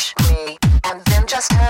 Push me, and then just touch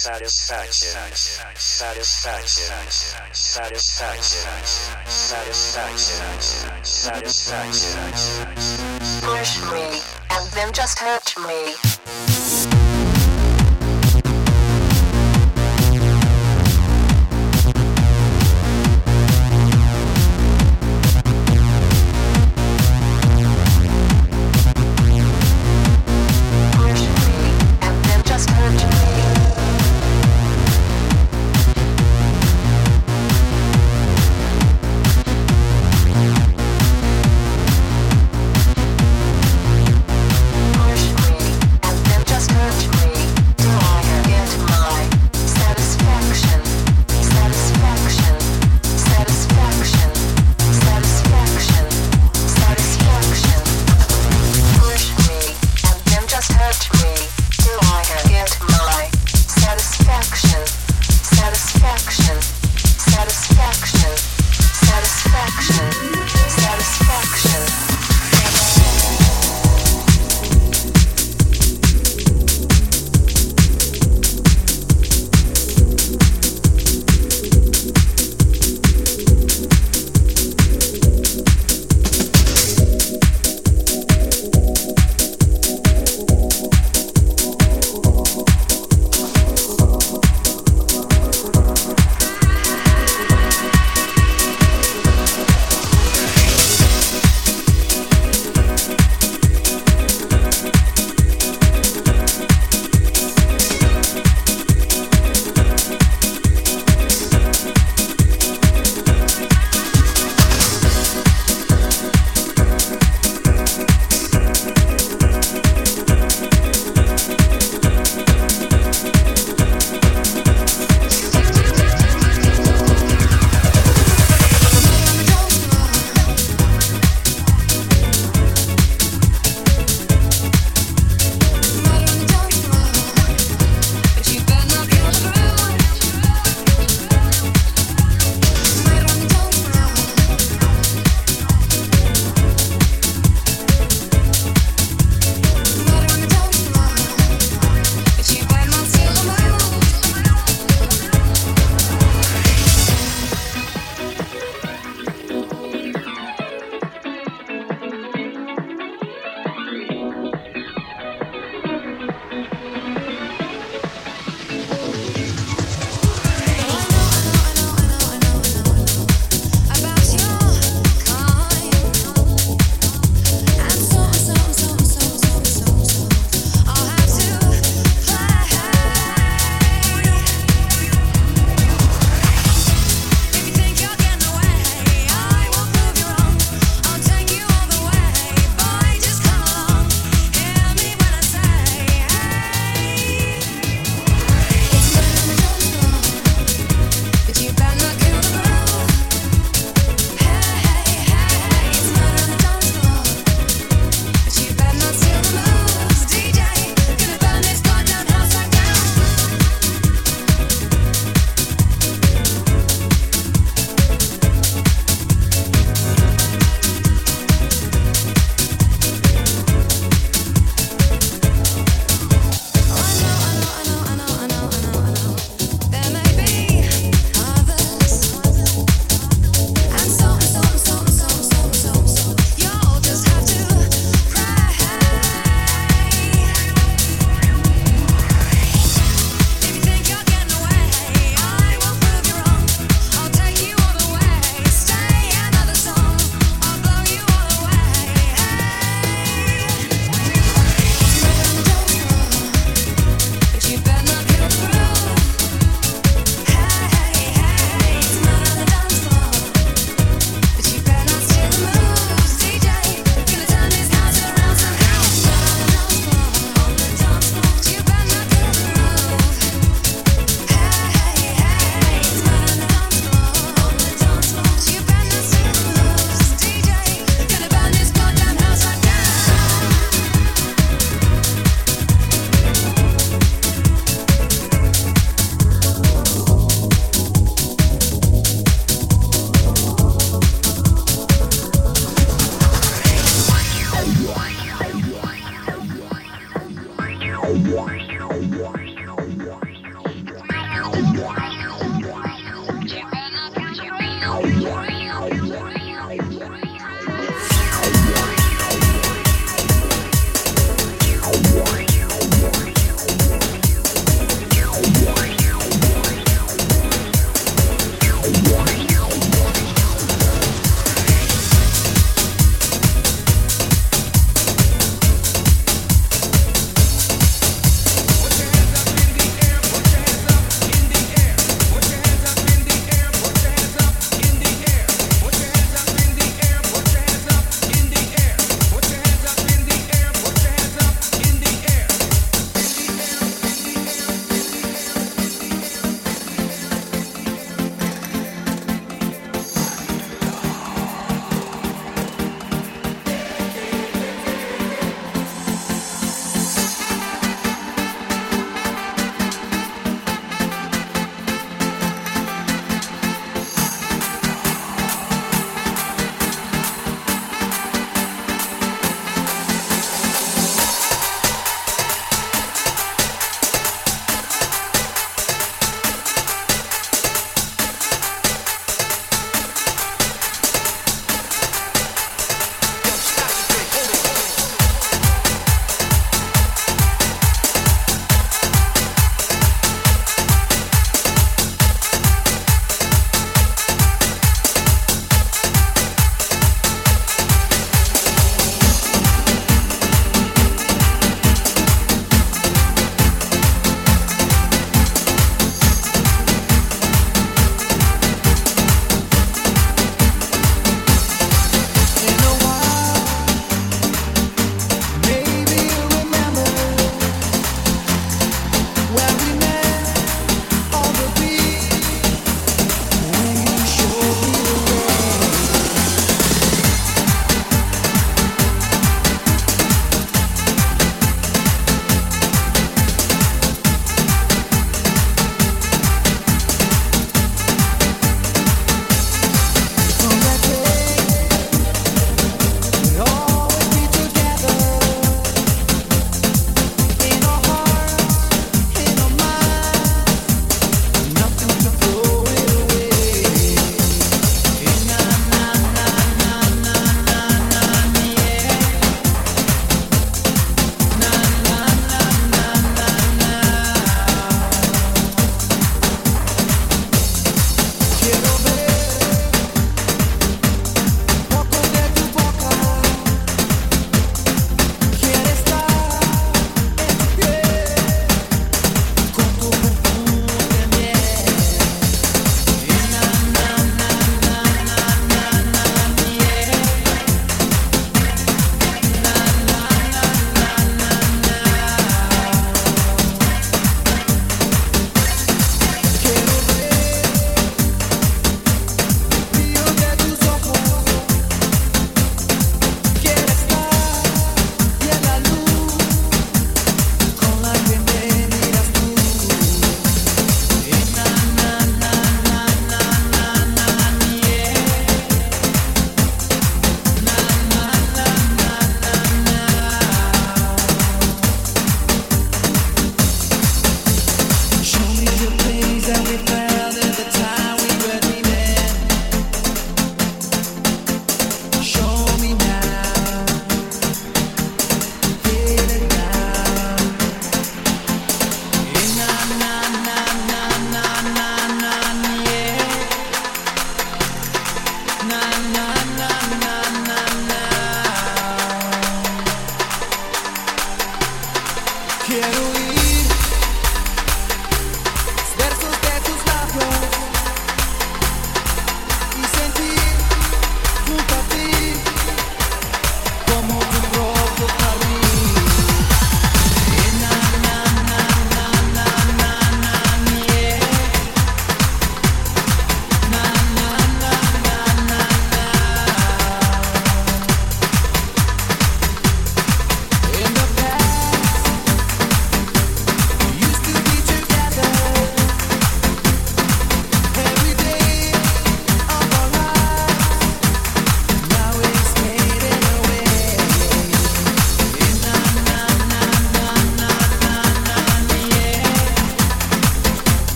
satisfaction, satisfaction, satisfaction, satisfaction, satisfaction. satisfaction. Push me, and then just touch me.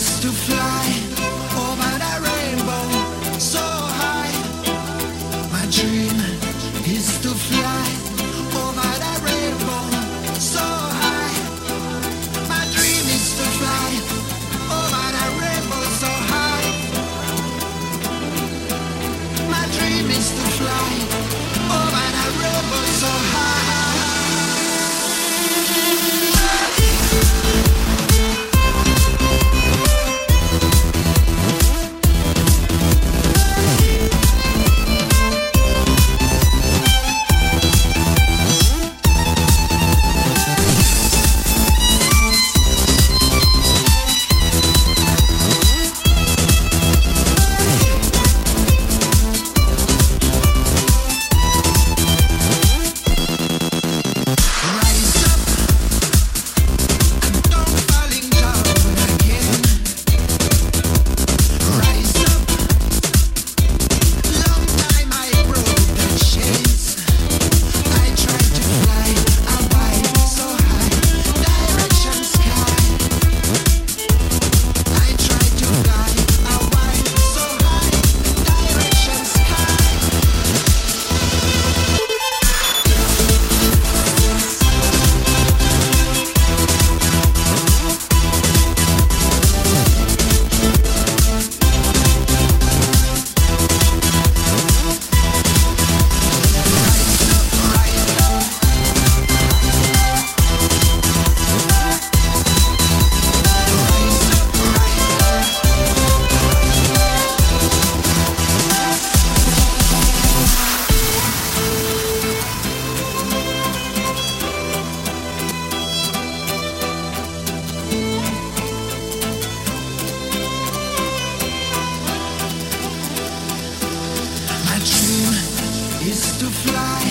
Is to fly over the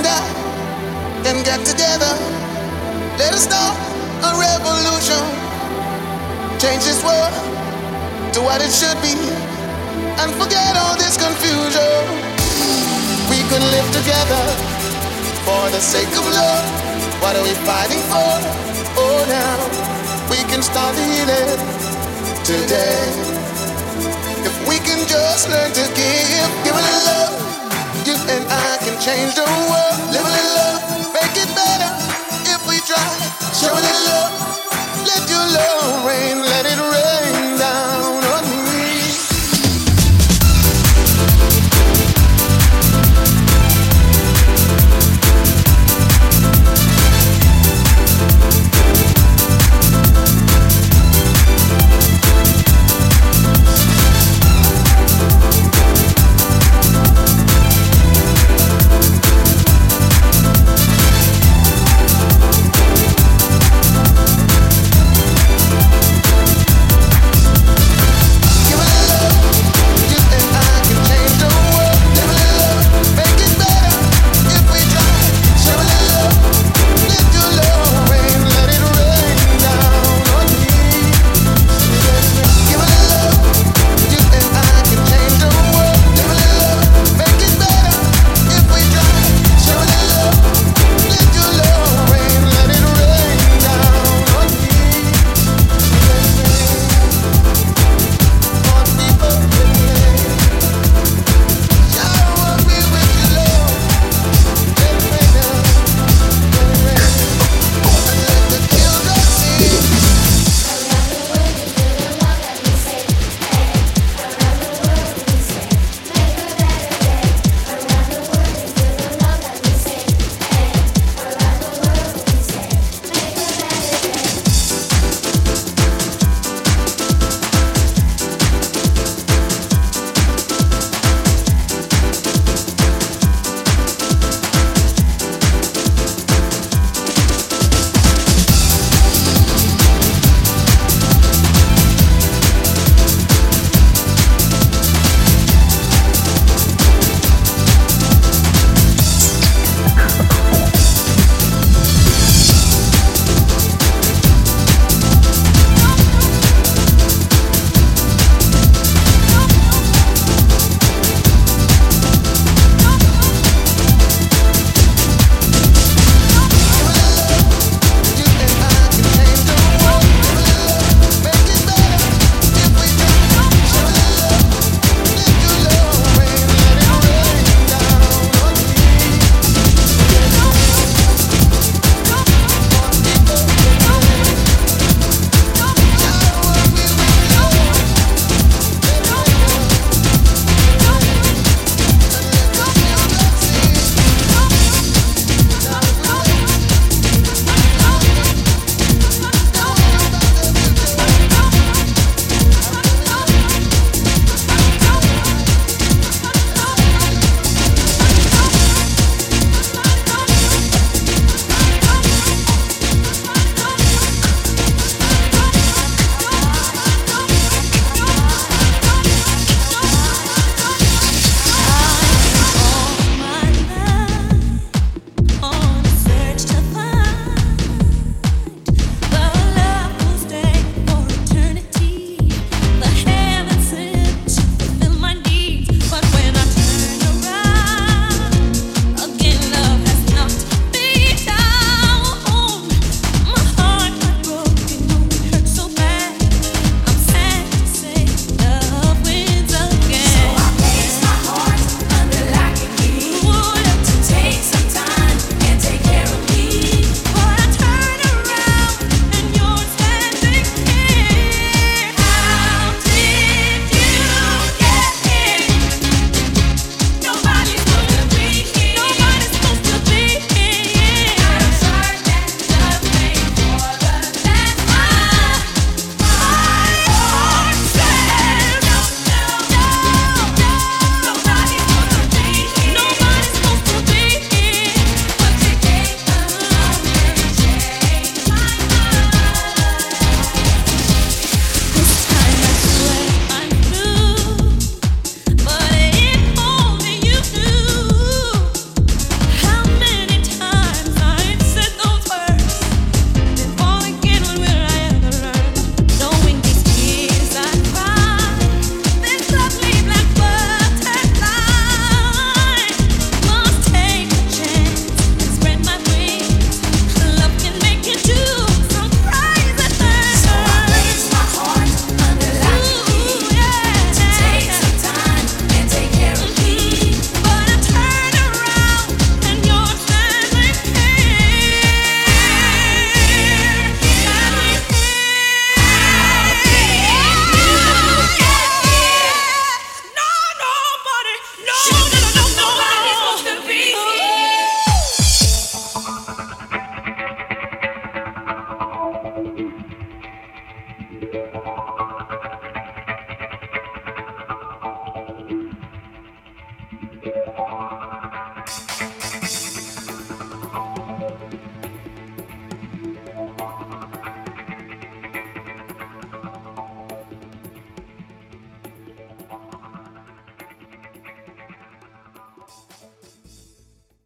and I can get together. Let us start a revolution. Change this world to what it should be. And forget all this confusion. We can live together for the sake of love. What are we fighting for? Oh, now we can start healing today. If we can just learn to give, give it love, you and I change the world. Live a little love, make it better if we try. Show a little love, let your love rain, let it rain down.